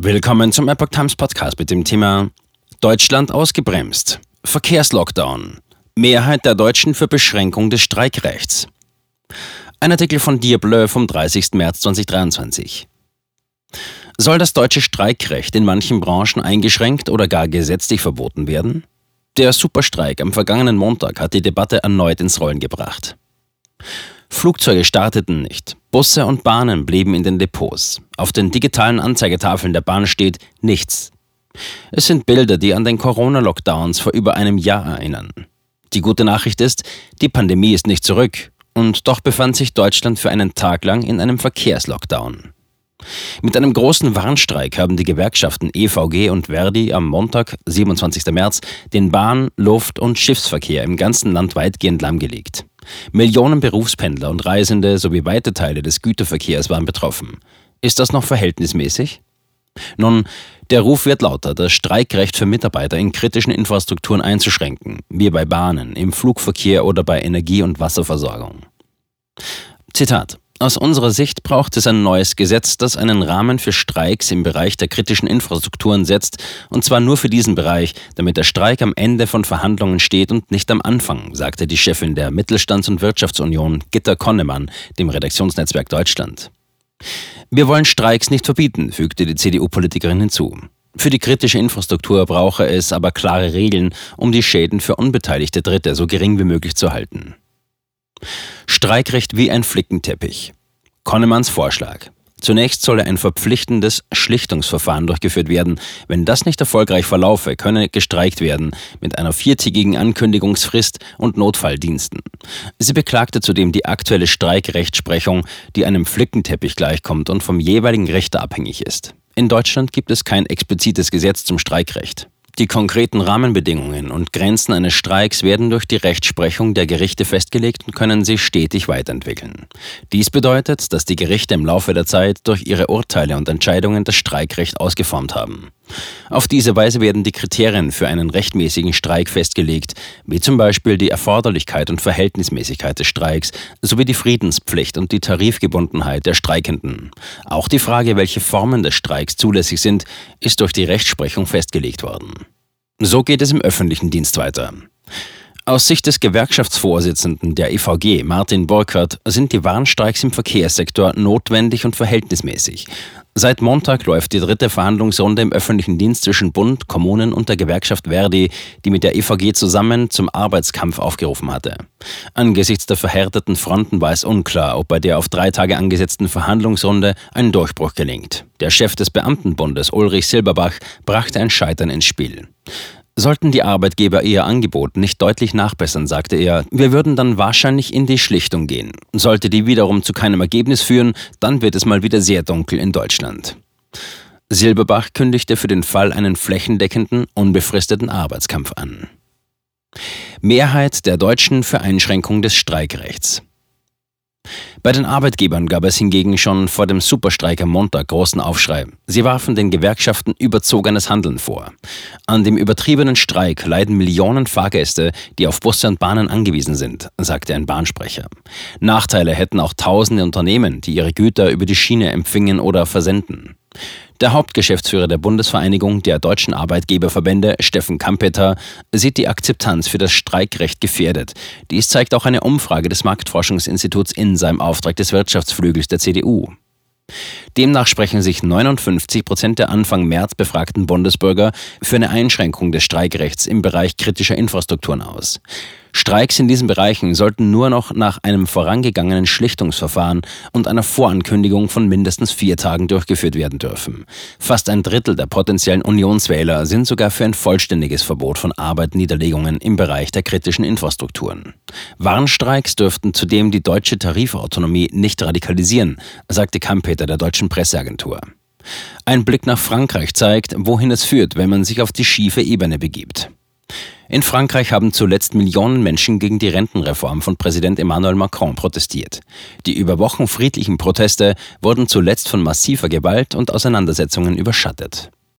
Willkommen zum Epoch Times Podcast mit dem Thema Deutschland ausgebremst. Verkehrslockdown. Mehrheit der Deutschen für Beschränkung des Streikrechts. Ein Artikel von Diableu vom 30. März 2023. Soll das deutsche Streikrecht in manchen Branchen eingeschränkt oder gar gesetzlich verboten werden? Der Superstreik am vergangenen Montag hat die Debatte erneut ins Rollen gebracht. Flugzeuge starteten nicht, Busse und Bahnen blieben in den Depots. Auf den digitalen Anzeigetafeln der Bahn steht nichts. Es sind Bilder, die an den Corona-Lockdowns vor über einem Jahr erinnern. Die gute Nachricht ist, die Pandemie ist nicht zurück, und doch befand sich Deutschland für einen Tag lang in einem Verkehrslockdown. Mit einem großen Warnstreik haben die Gewerkschaften EVG und Verdi am Montag, 27. März, den Bahn-, Luft- und Schiffsverkehr im ganzen Land weitgehend lahmgelegt. Millionen Berufspendler und Reisende sowie weite Teile des Güterverkehrs waren betroffen. Ist das noch verhältnismäßig? Nun, der Ruf wird lauter, das Streikrecht für Mitarbeiter in kritischen Infrastrukturen einzuschränken, wie bei Bahnen, im Flugverkehr oder bei Energie- und Wasserversorgung. Zitat aus unserer Sicht braucht es ein neues Gesetz, das einen Rahmen für Streiks im Bereich der kritischen Infrastrukturen setzt, und zwar nur für diesen Bereich, damit der Streik am Ende von Verhandlungen steht und nicht am Anfang, sagte die Chefin der Mittelstands- und Wirtschaftsunion, Gitta Konnemann, dem Redaktionsnetzwerk Deutschland. Wir wollen Streiks nicht verbieten, fügte die CDU-Politikerin hinzu. Für die kritische Infrastruktur brauche es aber klare Regeln, um die Schäden für unbeteiligte Dritte so gering wie möglich zu halten. Streikrecht wie ein Flickenteppich. Konnemanns Vorschlag. Zunächst solle ein verpflichtendes Schlichtungsverfahren durchgeführt werden. Wenn das nicht erfolgreich verlaufe, könne gestreikt werden mit einer viertägigen Ankündigungsfrist und Notfalldiensten. Sie beklagte zudem die aktuelle Streikrechtsprechung, die einem Flickenteppich gleichkommt und vom jeweiligen Richter abhängig ist. In Deutschland gibt es kein explizites Gesetz zum Streikrecht. Die konkreten Rahmenbedingungen und Grenzen eines Streiks werden durch die Rechtsprechung der Gerichte festgelegt und können sich stetig weiterentwickeln. Dies bedeutet, dass die Gerichte im Laufe der Zeit durch ihre Urteile und Entscheidungen das Streikrecht ausgeformt haben. Auf diese Weise werden die Kriterien für einen rechtmäßigen Streik festgelegt, wie zum Beispiel die Erforderlichkeit und Verhältnismäßigkeit des Streiks sowie die Friedenspflicht und die Tarifgebundenheit der Streikenden. Auch die Frage, welche Formen des Streiks zulässig sind, ist durch die Rechtsprechung festgelegt worden. So geht es im öffentlichen Dienst weiter. Aus Sicht des Gewerkschaftsvorsitzenden der EVG, Martin Burkhardt, sind die Warnstreiks im Verkehrssektor notwendig und verhältnismäßig. Seit Montag läuft die dritte Verhandlungsrunde im öffentlichen Dienst zwischen Bund, Kommunen und der Gewerkschaft Verdi, die mit der EVG zusammen zum Arbeitskampf aufgerufen hatte. Angesichts der verhärteten Fronten war es unklar, ob bei der auf drei Tage angesetzten Verhandlungsrunde ein Durchbruch gelingt. Der Chef des Beamtenbundes, Ulrich Silberbach, brachte ein Scheitern ins Spiel. Sollten die Arbeitgeber ihr Angebot nicht deutlich nachbessern, sagte er, wir würden dann wahrscheinlich in die Schlichtung gehen. Sollte die wiederum zu keinem Ergebnis führen, dann wird es mal wieder sehr dunkel in Deutschland. Silberbach kündigte für den Fall einen flächendeckenden, unbefristeten Arbeitskampf an. Mehrheit der Deutschen für Einschränkung des Streikrechts. Bei den Arbeitgebern gab es hingegen schon vor dem Superstreik am Montag großen Aufschrei. Sie warfen den Gewerkschaften überzogenes Handeln vor. An dem übertriebenen Streik leiden Millionen Fahrgäste, die auf Busse und Bahnen angewiesen sind, sagte ein Bahnsprecher. Nachteile hätten auch tausende Unternehmen, die ihre Güter über die Schiene empfingen oder versenden. Der Hauptgeschäftsführer der Bundesvereinigung der deutschen Arbeitgeberverbände, Steffen Kampeter, sieht die Akzeptanz für das Streikrecht gefährdet. Dies zeigt auch eine Umfrage des Marktforschungsinstituts in seinem Auftrag des Wirtschaftsflügels der CDU. Demnach sprechen sich 59 Prozent der Anfang März befragten Bundesbürger für eine Einschränkung des Streikrechts im Bereich kritischer Infrastrukturen aus. Streiks in diesen Bereichen sollten nur noch nach einem vorangegangenen Schlichtungsverfahren und einer Vorankündigung von mindestens vier Tagen durchgeführt werden dürfen. Fast ein Drittel der potenziellen Unionswähler sind sogar für ein vollständiges Verbot von Arbeitniederlegungen im Bereich der kritischen Infrastrukturen. Warnstreiks dürften zudem die deutsche Tarifautonomie nicht radikalisieren, sagte Kampeter der deutschen Presseagentur. Ein Blick nach Frankreich zeigt, wohin es führt, wenn man sich auf die schiefe Ebene begibt. In Frankreich haben zuletzt Millionen Menschen gegen die Rentenreform von Präsident Emmanuel Macron protestiert. Die über Wochen friedlichen Proteste wurden zuletzt von massiver Gewalt und Auseinandersetzungen überschattet.